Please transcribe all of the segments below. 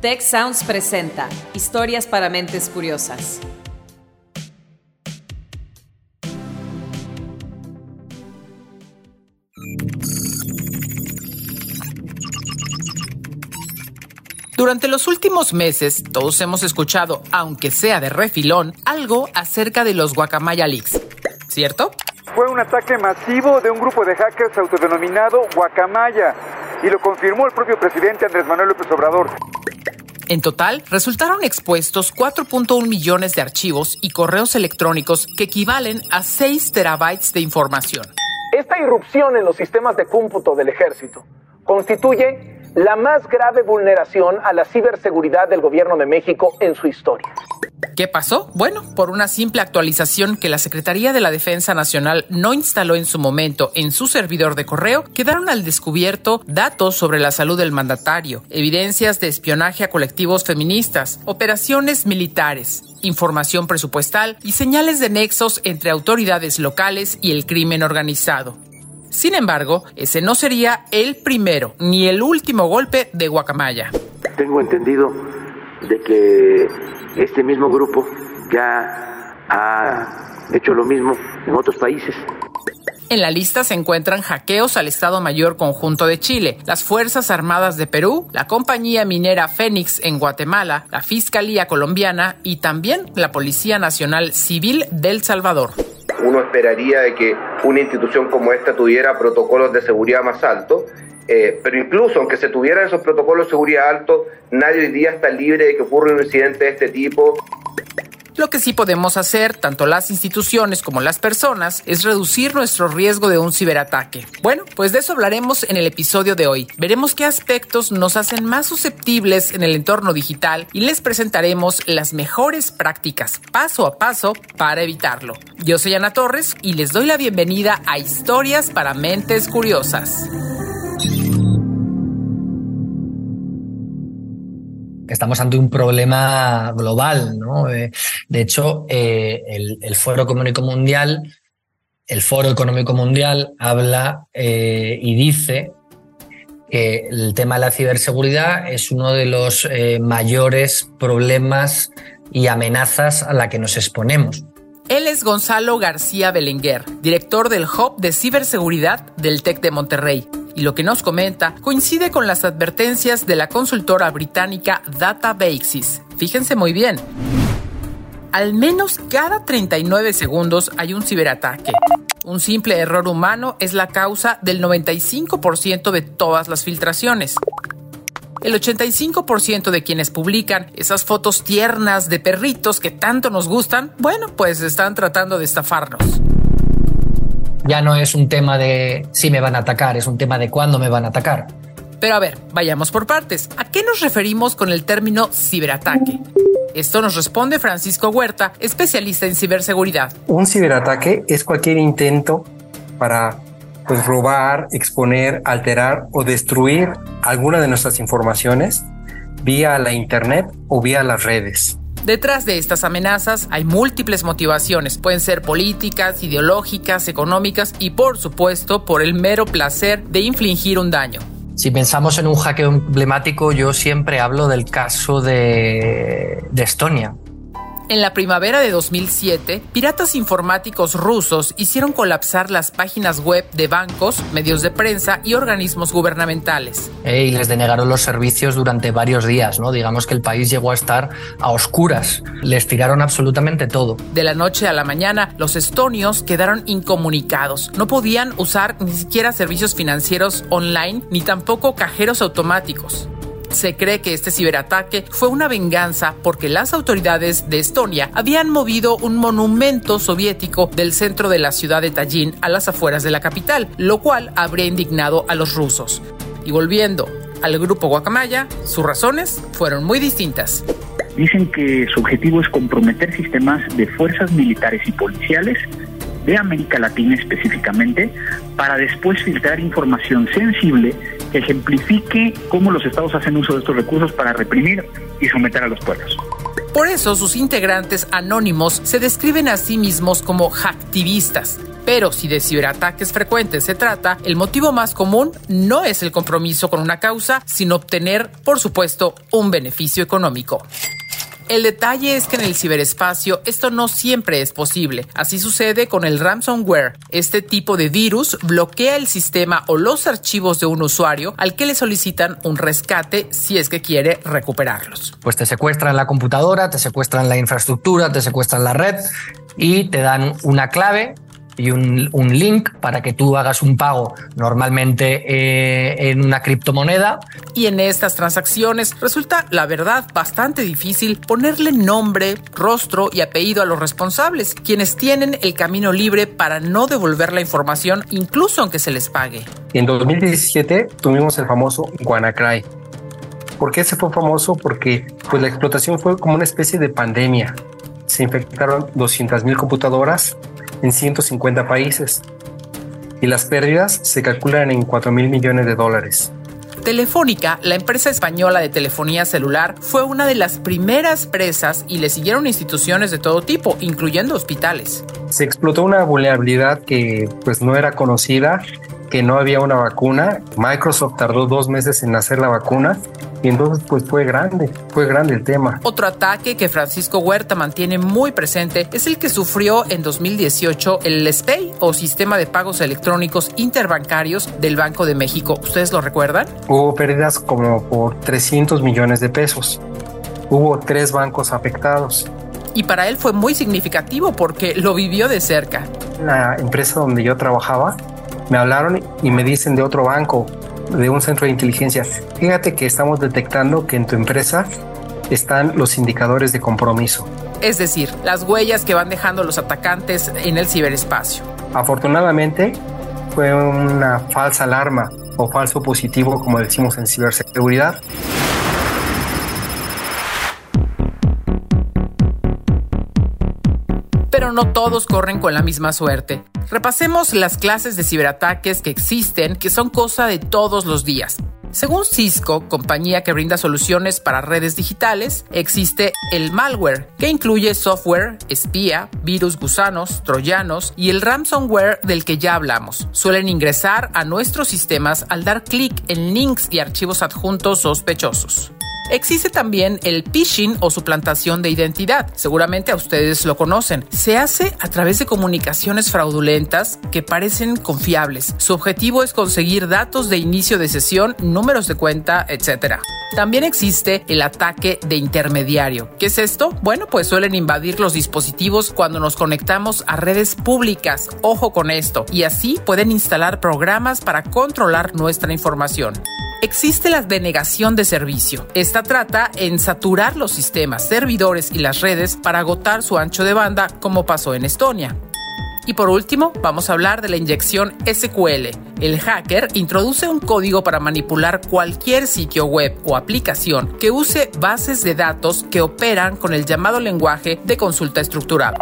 Tech Sounds presenta Historias para mentes curiosas. Durante los últimos meses, todos hemos escuchado, aunque sea de refilón, algo acerca de los Guacamaya Leaks, ¿cierto? Fue un ataque masivo de un grupo de hackers autodenominado Guacamaya, y lo confirmó el propio presidente Andrés Manuel López Obrador. En total, resultaron expuestos 4.1 millones de archivos y correos electrónicos que equivalen a 6 terabytes de información. Esta irrupción en los sistemas de cómputo del ejército constituye la más grave vulneración a la ciberseguridad del gobierno de México en su historia. ¿Qué pasó? Bueno, por una simple actualización que la Secretaría de la Defensa Nacional no instaló en su momento en su servidor de correo, quedaron al descubierto datos sobre la salud del mandatario, evidencias de espionaje a colectivos feministas, operaciones militares, información presupuestal y señales de nexos entre autoridades locales y el crimen organizado. Sin embargo, ese no sería el primero ni el último golpe de Guacamaya. Tengo entendido de que este mismo grupo ya ha hecho lo mismo en otros países. En la lista se encuentran hackeos al Estado Mayor Conjunto de Chile, las Fuerzas Armadas de Perú, la compañía minera Fénix en Guatemala, la Fiscalía Colombiana y también la Policía Nacional Civil del Salvador uno esperaría de que una institución como esta tuviera protocolos de seguridad más altos, eh, pero incluso aunque se tuvieran esos protocolos de seguridad altos, nadie hoy día está libre de que ocurra un incidente de este tipo. Lo que sí podemos hacer, tanto las instituciones como las personas, es reducir nuestro riesgo de un ciberataque. Bueno, pues de eso hablaremos en el episodio de hoy. Veremos qué aspectos nos hacen más susceptibles en el entorno digital y les presentaremos las mejores prácticas paso a paso para evitarlo. Yo soy Ana Torres y les doy la bienvenida a Historias para Mentes Curiosas. Estamos ante un problema global. ¿no? Eh, de hecho, eh, el, Foro Económico Mundial, el Foro Económico Mundial habla eh, y dice que el tema de la ciberseguridad es uno de los mayores problemas y amenazas a la que nos exponemos. Él es Gonzalo García Belenguer, director del Hub de Ciberseguridad del TEC de Monterrey y lo que nos comenta coincide con las advertencias de la consultora británica Databases. Fíjense muy bien. Al menos cada 39 segundos hay un ciberataque. Un simple error humano es la causa del 95% de todas las filtraciones. El 85% de quienes publican esas fotos tiernas de perritos que tanto nos gustan, bueno, pues están tratando de estafarnos ya no es un tema de si me van a atacar, es un tema de cuándo me van a atacar. Pero a ver, vayamos por partes. ¿A qué nos referimos con el término ciberataque? Esto nos responde Francisco Huerta, especialista en ciberseguridad. Un ciberataque es cualquier intento para pues, robar, exponer, alterar o destruir alguna de nuestras informaciones vía la Internet o vía las redes. Detrás de estas amenazas hay múltiples motivaciones. Pueden ser políticas, ideológicas, económicas y por supuesto por el mero placer de infligir un daño. Si pensamos en un hackeo emblemático, yo siempre hablo del caso de, Estonia, en la primavera de 2007, piratas informáticos rusos hicieron colapsar las páginas web de bancos, medios de prensa y organismos gubernamentales. y les denegaron los servicios durante varios días, ¿no? Digamos que el país llegó a estar a oscuras. Les tiraron absolutamente todo. De la noche a la mañana, los estonios quedaron incomunicados. No podían usar ni siquiera servicios financieros online ni tampoco cajeros automáticos. Se cree que este ciberataque fue una venganza porque las autoridades de Estonia habían movido un monumento soviético del centro de la ciudad de Tallinn a las afueras de la capital, lo cual habría indignado a los rusos. Y volviendo al grupo Guacamaya, sus razones fueron muy distintas. Dicen que su objetivo es comprometer sistemas de fuerzas militares y policiales de América Latina específicamente, para después filtrar información sensible ejemplifique cómo los estados hacen uso de estos recursos para reprimir y someter a los pueblos. Por eso sus integrantes anónimos se describen a sí mismos como hacktivistas. Pero si de ciberataques frecuentes se trata, el motivo más común no es el compromiso con una causa, sino obtener, por supuesto, un beneficio económico. El detalle es que en el ciberespacio esto no siempre es posible. Así sucede con el ransomware. Este tipo de virus bloquea el sistema o los archivos de un usuario al que le solicitan un rescate si es que quiere recuperarlos. Pues te secuestran la computadora, te secuestran la infraestructura, te secuestran la red y te dan una clave y un, un, link para que tú hagas un pago normalmente eh, en una criptomoneda. Y en estas transacciones resulta, la verdad, bastante difícil ponerle nombre, rostro y apellido a los responsables, quienes tienen el camino libre para no devolver la información incluso aunque se les pague. En 2017 tuvimos el famoso WannaCry. ¿Por qué se fue famoso? Porque pues, la explotación fue como una especie de pandemia. Se infectaron 200.000 computadoras en 150 países y las pérdidas se calculan en 4 mil millones de dólares. Telefónica, la empresa española de telefonía celular, fue una de las primeras presas y le siguieron instituciones de todo tipo, incluyendo hospitales. Se explotó una vulnerabilidad que pues no era conocida, que no había una vacuna. Microsoft tardó dos meses en hacer la vacuna y entonces pues fue grande, fue grande el tema. Otro ataque que Francisco Huerta mantiene muy presente es el que sufrió en 2018 el SPEI o Sistema de Pagos Electrónicos Interbancarios del Banco de México. ¿Ustedes lo recuerdan? Hubo pérdidas como por 300 millones de pesos. Hubo tres bancos afectados. Y para él fue muy significativo porque lo vivió de cerca. La empresa donde yo trabajaba me hablaron y me dicen de otro banco, de un centro de inteligencia, fíjate que estamos detectando que en tu empresa están los indicadores de compromiso. Es decir, las huellas que van dejando los atacantes en el ciberespacio. Afortunadamente, fue una falsa alarma o falso positivo, como decimos en ciberseguridad. No todos corren con la misma suerte. Repasemos las clases de ciberataques que existen, que son cosa de todos los días. Según Cisco, compañía que brinda soluciones para redes digitales, existe el malware, que incluye software, espía, virus gusanos, troyanos y el ransomware del que ya hablamos. Suelen ingresar a nuestros sistemas al dar clic en links y archivos adjuntos sospechosos. Existe también el phishing o suplantación de identidad. Seguramente a ustedes lo conocen. Se hace a través de comunicaciones fraudulentas que parecen confiables. Su objetivo es conseguir datos de inicio de sesión, números de cuenta, etc. También existe el ataque de intermediario. ¿Qué es esto? Bueno, pues suelen invadir los dispositivos cuando nos conectamos a redes públicas. Ojo con esto. Y así pueden instalar programas para controlar nuestra información. Existe la denegación de servicio. Esta trata en saturar los sistemas, servidores y las redes para agotar su ancho de banda, como pasó en Estonia. Y por último, vamos a hablar de la inyección SQL. El hacker introduce un código para manipular cualquier sitio web o aplicación que use bases de datos que operan con el llamado lenguaje de consulta estructurada.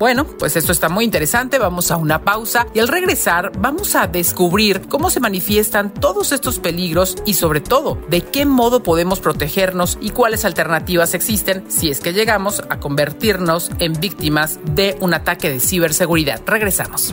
Bueno, pues esto está muy interesante, vamos a una pausa y al regresar vamos a descubrir cómo se manifiestan todos estos peligros y sobre todo de qué modo podemos protegernos y cuáles alternativas existen si es que llegamos a convertirnos en víctimas de un ataque de ciberseguridad. Regresamos.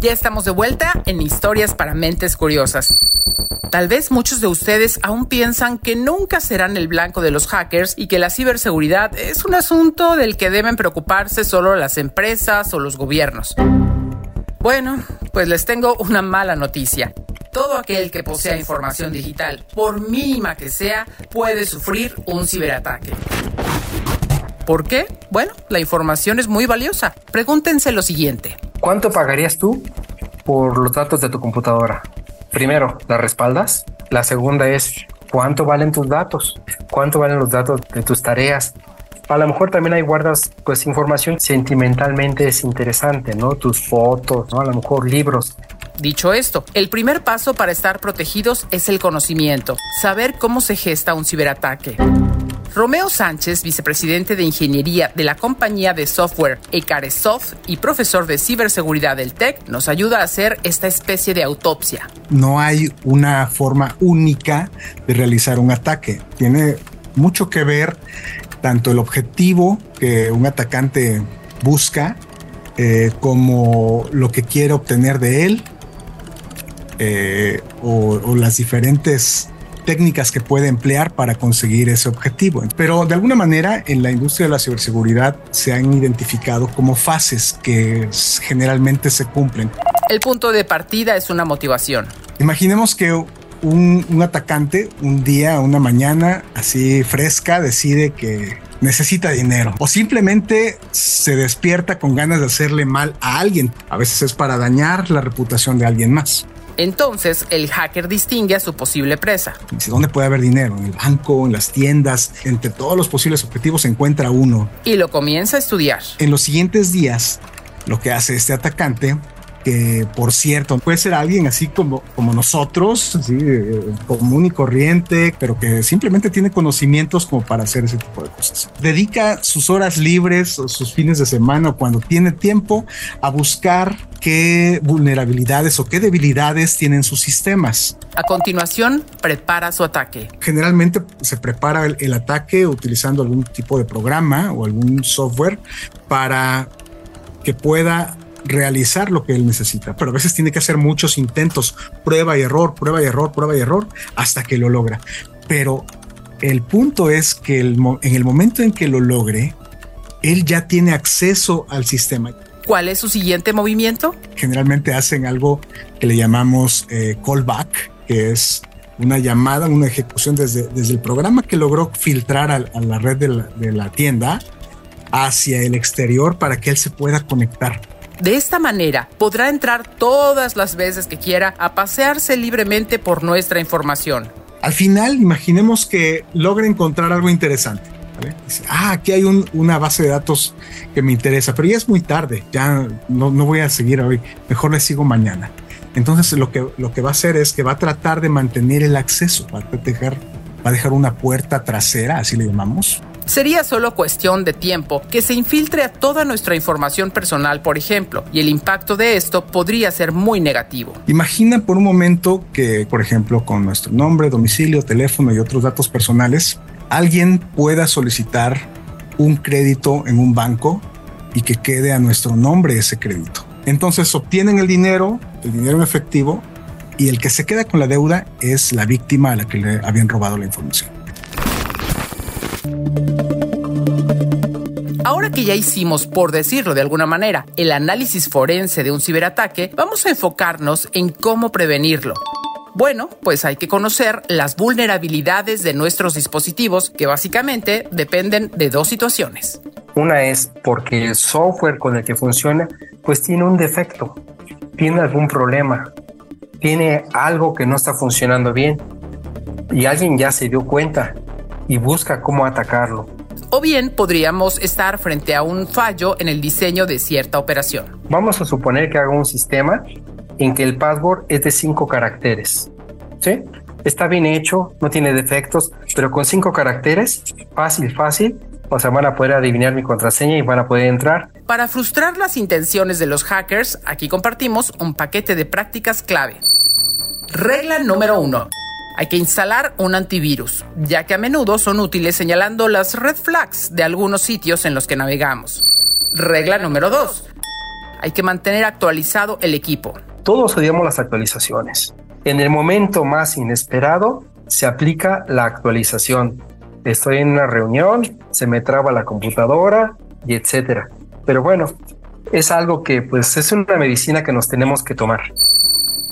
Ya estamos de vuelta en Historias para Mentes Curiosas. Tal vez muchos de ustedes aún piensan que nunca serán el blanco de los hackers y que la ciberseguridad es un asunto del que deben preocuparse solo las empresas o los gobiernos. Bueno, pues les tengo una mala noticia. Todo aquel que posea información digital, por mínima que sea, puede sufrir un ciberataque. ¿Por qué? Bueno, la información es muy valiosa. Pregúntense lo siguiente. ¿Cuánto pagarías tú por los datos de tu computadora? Primero, ¿la respaldas? La segunda es, ¿cuánto valen tus datos? ¿Cuánto valen los datos de tus tareas? A lo mejor también hay guardas, pues información sentimentalmente es interesante, ¿no? Tus fotos, ¿no? A lo mejor libros. Dicho esto, el primer paso para estar protegidos es el conocimiento, saber cómo se gesta un ciberataque. Romeo Sánchez, vicepresidente de Ingeniería de la compañía de software Ecaresoft y profesor de ciberseguridad del TEC, nos ayuda a hacer esta especie de autopsia. No hay una forma única de realizar un ataque. Tiene mucho que ver tanto el objetivo que un atacante busca eh, como lo que quiere obtener de él eh, o, o las diferentes técnicas que puede emplear para conseguir ese objetivo. Pero de alguna manera en la industria de la ciberseguridad se han identificado como fases que generalmente se cumplen. El punto de partida es una motivación. Imaginemos que un, un atacante un día, una mañana así fresca, decide que necesita dinero o simplemente se despierta con ganas de hacerle mal a alguien. A veces es para dañar la reputación de alguien más. Entonces, el hacker distingue a su posible presa. Dice, ¿dónde puede haber dinero? En el banco, en las tiendas, entre todos los posibles objetivos se encuentra uno. Y lo comienza a estudiar. En los siguientes días, lo que hace este atacante que por cierto puede ser alguien así como, como nosotros, eh, común y corriente, pero que simplemente tiene conocimientos como para hacer ese tipo de cosas. Dedica sus horas libres o sus fines de semana o cuando tiene tiempo a buscar qué vulnerabilidades o qué debilidades tienen sus sistemas. A continuación, prepara su ataque. Generalmente se prepara el, el ataque utilizando algún tipo de programa o algún software para que pueda realizar lo que él necesita, pero a veces tiene que hacer muchos intentos, prueba y error, prueba y error, prueba y error, hasta que lo logra. Pero el punto es que el, en el momento en que lo logre, él ya tiene acceso al sistema. ¿Cuál es su siguiente movimiento? Generalmente hacen algo que le llamamos eh, callback, que es una llamada, una ejecución desde, desde el programa que logró filtrar a, a la red de la, de la tienda hacia el exterior para que él se pueda conectar. De esta manera podrá entrar todas las veces que quiera a pasearse libremente por nuestra información. Al final, imaginemos que logra encontrar algo interesante. ¿vale? Dice, ah, aquí hay un, una base de datos que me interesa, pero ya es muy tarde, ya no, no voy a seguir hoy, mejor le sigo mañana. Entonces lo que, lo que va a hacer es que va a tratar de mantener el acceso, va va a dejar una puerta trasera, así le llamamos, Sería solo cuestión de tiempo que se infiltre a toda nuestra información personal, por ejemplo, y el impacto de esto podría ser muy negativo. Imagina por un momento que, por ejemplo, con nuestro nombre, domicilio, teléfono y otros datos personales, alguien pueda solicitar un crédito en un banco y que quede a nuestro nombre ese crédito. Entonces obtienen el dinero, el dinero en efectivo, y el que se queda con la deuda es la víctima a la que le habían robado la información. Ahora que ya hicimos, por decirlo de alguna manera, el análisis forense de un ciberataque, vamos a enfocarnos en cómo prevenirlo. Bueno, pues hay que conocer las vulnerabilidades de nuestros dispositivos que básicamente dependen de dos situaciones. Una es porque el software con el que funciona pues tiene un defecto, tiene algún problema, tiene algo que no está funcionando bien y alguien ya se dio cuenta y busca cómo atacarlo. O bien podríamos estar frente a un fallo en el diseño de cierta operación. Vamos a suponer que haga un sistema en que el password es de cinco caracteres. ¿Sí? Está bien hecho, no tiene defectos, pero con cinco caracteres, fácil, fácil, o sea, van a poder adivinar mi contraseña y van a poder entrar. Para frustrar las intenciones de los hackers, aquí compartimos un paquete de prácticas clave. Regla número uno. Hay que instalar un antivirus, ya que a menudo son útiles señalando las red flags de algunos sitios en los que navegamos. Regla número 2. Hay que mantener actualizado el equipo. Todos odiamos las actualizaciones. En el momento más inesperado se aplica la actualización. Estoy en una reunión, se me traba la computadora y etcétera. Pero bueno, es algo que pues es una medicina que nos tenemos que tomar.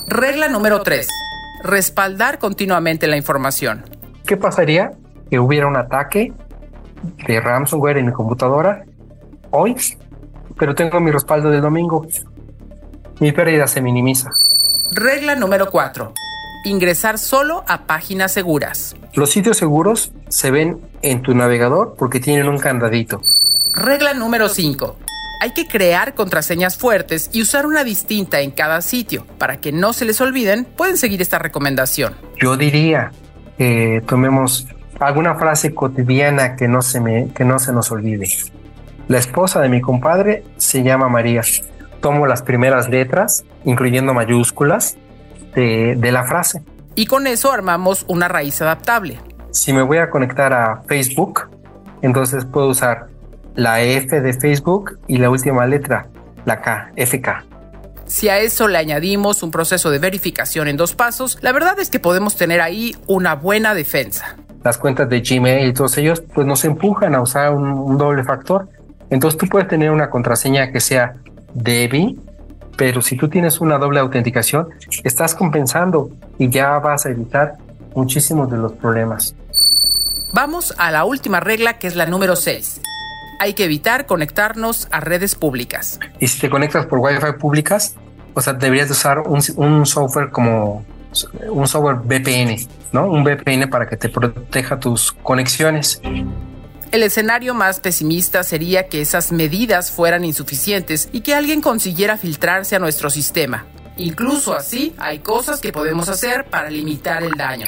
Regla número 3 respaldar continuamente la información. ¿Qué pasaría que hubiera un ataque de ransomware en mi computadora hoy, pero tengo mi respaldo del domingo. Mi pérdida se minimiza. Regla número 4. Ingresar solo a páginas seguras. Los sitios seguros se ven en tu navegador porque tienen un candadito. Regla número 5. Hay que crear contraseñas fuertes y usar una distinta en cada sitio. Para que no se les olviden, pueden seguir esta recomendación. Yo diría que tomemos alguna frase cotidiana que no se, me, que no se nos olvide. La esposa de mi compadre se llama María. Tomo las primeras letras, incluyendo mayúsculas, de, de la frase. Y con eso armamos una raíz adaptable. Si me voy a conectar a Facebook, entonces puedo usar la F de Facebook y la última letra, la K, FK. Si a eso le añadimos un proceso de verificación en dos pasos, la verdad es que podemos tener ahí una buena defensa. Las cuentas de Gmail y todos ellos pues nos empujan a usar un, un doble factor. Entonces tú puedes tener una contraseña que sea DEBI, pero si tú tienes una doble autenticación, estás compensando y ya vas a evitar muchísimos de los problemas. Vamos a la última regla que es la número 6 hay que evitar conectarnos a redes públicas. Y si te conectas por Wi-Fi públicas, o sea, deberías usar un, un software como un software VPN, ¿no? Un VPN para que te proteja tus conexiones. El escenario más pesimista sería que esas medidas fueran insuficientes y que alguien consiguiera filtrarse a nuestro sistema. Incluso así, hay cosas que podemos hacer para limitar el daño.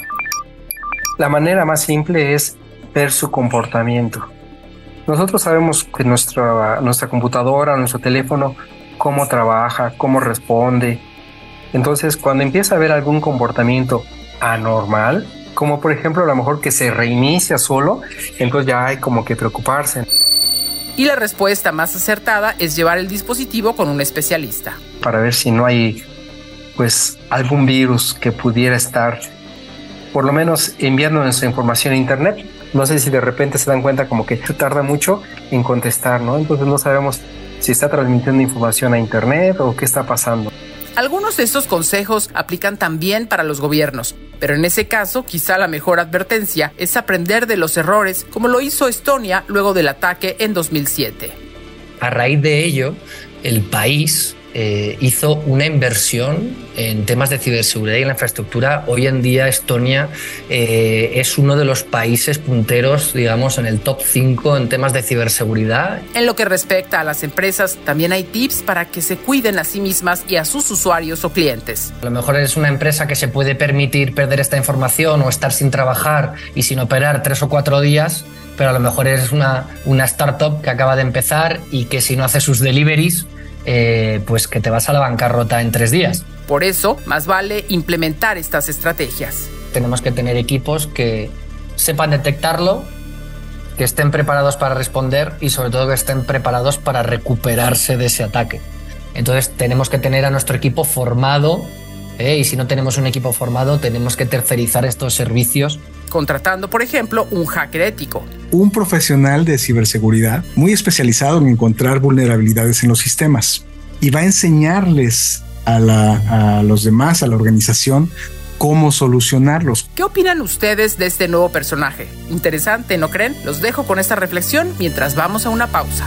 La manera más simple es ver su comportamiento. Nosotros sabemos que nuestra, nuestra computadora, nuestro teléfono, cómo trabaja, cómo responde. Entonces, cuando empieza a haber algún comportamiento anormal, como por ejemplo a lo mejor que se reinicia solo, entonces ya hay como que preocuparse. Y la respuesta más acertada es llevar el dispositivo con un especialista. Para ver si no hay pues algún virus que pudiera estar por lo menos enviando nuestra información a internet no sé si de repente se dan cuenta como que tarda mucho en contestar, ¿no? Entonces no sabemos si está transmitiendo información a Internet o qué está pasando. Algunos de estos consejos aplican también para los gobiernos, pero en ese caso quizá la mejor advertencia es aprender de los errores como lo hizo Estonia luego del ataque en 2007. A raíz de ello, el país eh, hizo una inversión en temas de ciberseguridad y en la infraestructura. Hoy en día Estonia eh, es uno de los países punteros, digamos, en el top 5 en temas de ciberseguridad. En lo que respecta a las empresas, también hay tips para que se cuiden a sí mismas y a sus usuarios o clientes. A lo mejor es una empresa que se puede permitir perder esta información o estar sin trabajar y sin operar tres o cuatro días pero a lo mejor es una, una startup que acaba de empezar y que si no hace sus deliveries, eh, pues que te vas a la bancarrota en tres días. Por eso, más vale implementar estas estrategias. Tenemos que tener equipos que sepan detectarlo, que estén preparados para responder y sobre todo que estén preparados para recuperarse de ese ataque. Entonces tenemos que tener a nuestro equipo formado ¿eh? y si no tenemos un equipo formado tenemos que tercerizar estos servicios contratando, por ejemplo, un hacker ético. Un profesional de ciberseguridad muy especializado en encontrar vulnerabilidades en los sistemas y va a enseñarles a, a los demás, a la organización, cómo solucionarlos. ¿Qué opinan ustedes de este nuevo personaje? Interesante, ¿no creen? Los dejo con esta reflexión mientras vamos a una pausa.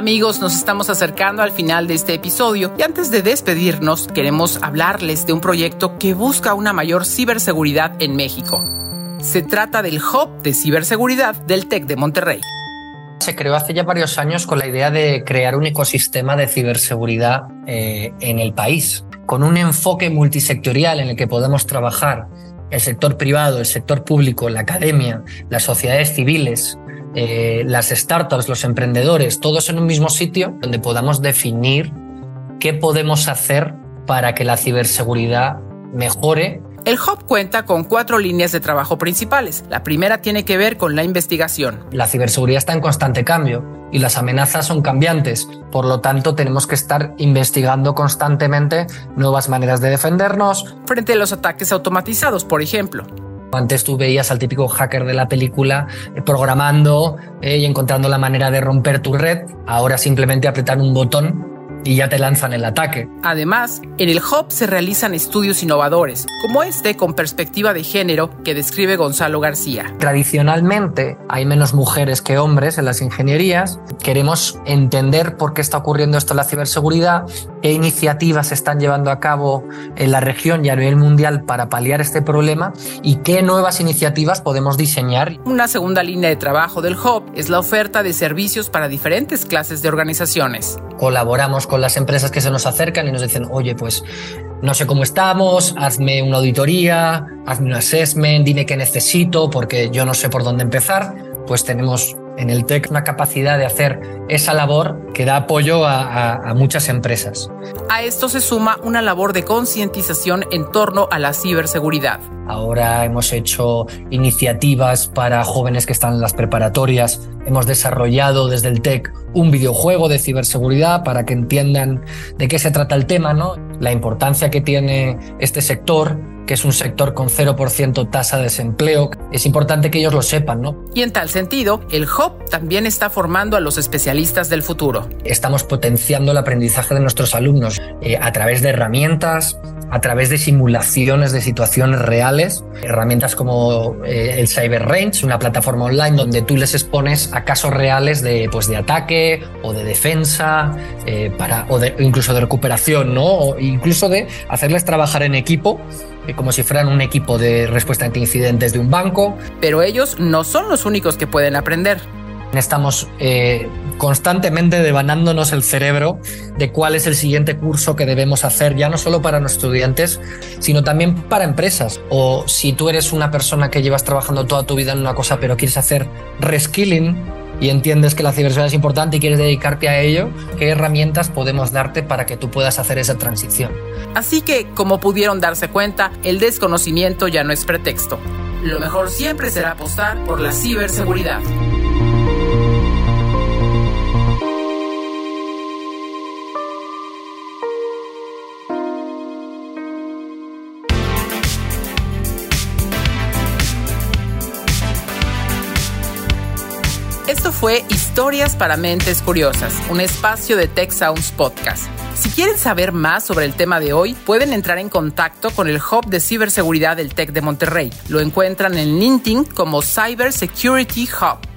Amigos, nos estamos acercando al final de este episodio y antes de despedirnos queremos hablarles de un proyecto que busca una mayor ciberseguridad en México. Se trata del Hub de Ciberseguridad del TEC de Monterrey. Se creó hace ya varios años con la idea de crear un ecosistema de ciberseguridad eh, en el país, con un enfoque multisectorial en el que podemos trabajar el sector privado, el sector público, la academia, las sociedades civiles, eh, las startups, los emprendedores, todos en un mismo sitio donde podamos definir qué podemos hacer para que la ciberseguridad mejore el Hub cuenta con cuatro líneas de trabajo principales. La primera tiene que ver con la investigación. La ciberseguridad está en constante cambio y las amenazas son cambiantes. Por lo tanto, tenemos que estar investigando constantemente nuevas maneras de defendernos. Frente a los ataques automatizados, por ejemplo. Antes tú veías al típico hacker de la película eh, programando eh, y encontrando la manera de romper tu red. Ahora simplemente apretar un botón y ya te lanzan el ataque. Además, en el Hub se realizan estudios innovadores, como este con perspectiva de género que describe Gonzalo García. Tradicionalmente hay menos mujeres que hombres en las ingenierías. Queremos entender por qué está ocurriendo esto en la ciberseguridad, qué iniciativas se están llevando a cabo en la región y a nivel mundial para paliar este problema y qué nuevas iniciativas podemos diseñar. Una segunda línea de trabajo del Hub es la oferta de servicios para diferentes clases de organizaciones. Colaboramos con las empresas que se nos acercan y nos dicen, oye, pues no sé cómo estamos, hazme una auditoría, hazme un assessment, dime qué necesito porque yo no sé por dónde empezar. Pues tenemos en el TEC una capacidad de hacer esa labor que da apoyo a, a, muchas empresas. A esto se suma una labor de concientización en torno a la ciberseguridad. Ahora hemos hecho iniciativas para jóvenes que están en las preparatorias. Hemos desarrollado desde el TEC un videojuego de ciberseguridad para que entiendan de qué se trata el tema, ¿no? La importancia que tiene este sector que es un sector con 0% tasa de desempleo. Es importante que ellos lo sepan, ¿no? Y en tal sentido, el Hub también está formando a los especialistas del futuro. Estamos potenciando el aprendizaje de nuestros alumnos eh, a través de herramientas, a través de simulaciones de situaciones reales, herramientas como eh, el Cyber Range, una plataforma online donde tú les expones a casos reales de, pues, de ataque o de defensa, eh, para, o, de, incluso de recuperación, ¿no? O incluso de hacerles trabajar en equipo como si fueran un equipo de respuesta ante incidentes de un banco. Pero ellos no son los únicos que pueden aprender. Estamos eh, constantemente devanándonos el cerebro de cuál es el siguiente curso que debemos hacer, ya no solo para nuestros estudiantes, sino también para empresas. O si tú eres una persona que llevas trabajando toda tu vida en una cosa, pero quieres hacer reskilling, y entiendes que la ciberseguridad es importante y quieres dedicarte a ello, ¿qué herramientas podemos darte para que tú puedas hacer esa transición? Así que, como pudieron darse cuenta, el desconocimiento ya no es pretexto. Lo mejor siempre será apostar por la ciberseguridad. Fue Historias para Mentes Curiosas, un espacio de Tech Sounds Podcast. Si quieren saber más sobre el tema de hoy, pueden entrar en contacto con el Hub de Ciberseguridad del TEC de Monterrey. Lo encuentran en LinkedIn como Cyber Security Hub.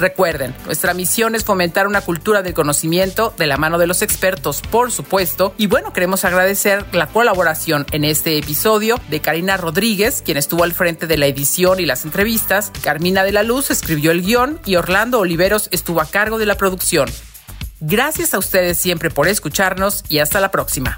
Recuerden, nuestra misión es fomentar una cultura del conocimiento de la mano de los expertos, por supuesto. Y bueno, queremos agradecer la colaboración en este episodio de Karina Rodríguez, quien estuvo al frente de la edición y las entrevistas. Carmina de la Luz escribió el guion y Orlando Oliveros estuvo a cargo de la producción. Gracias a ustedes siempre por escucharnos y hasta la próxima.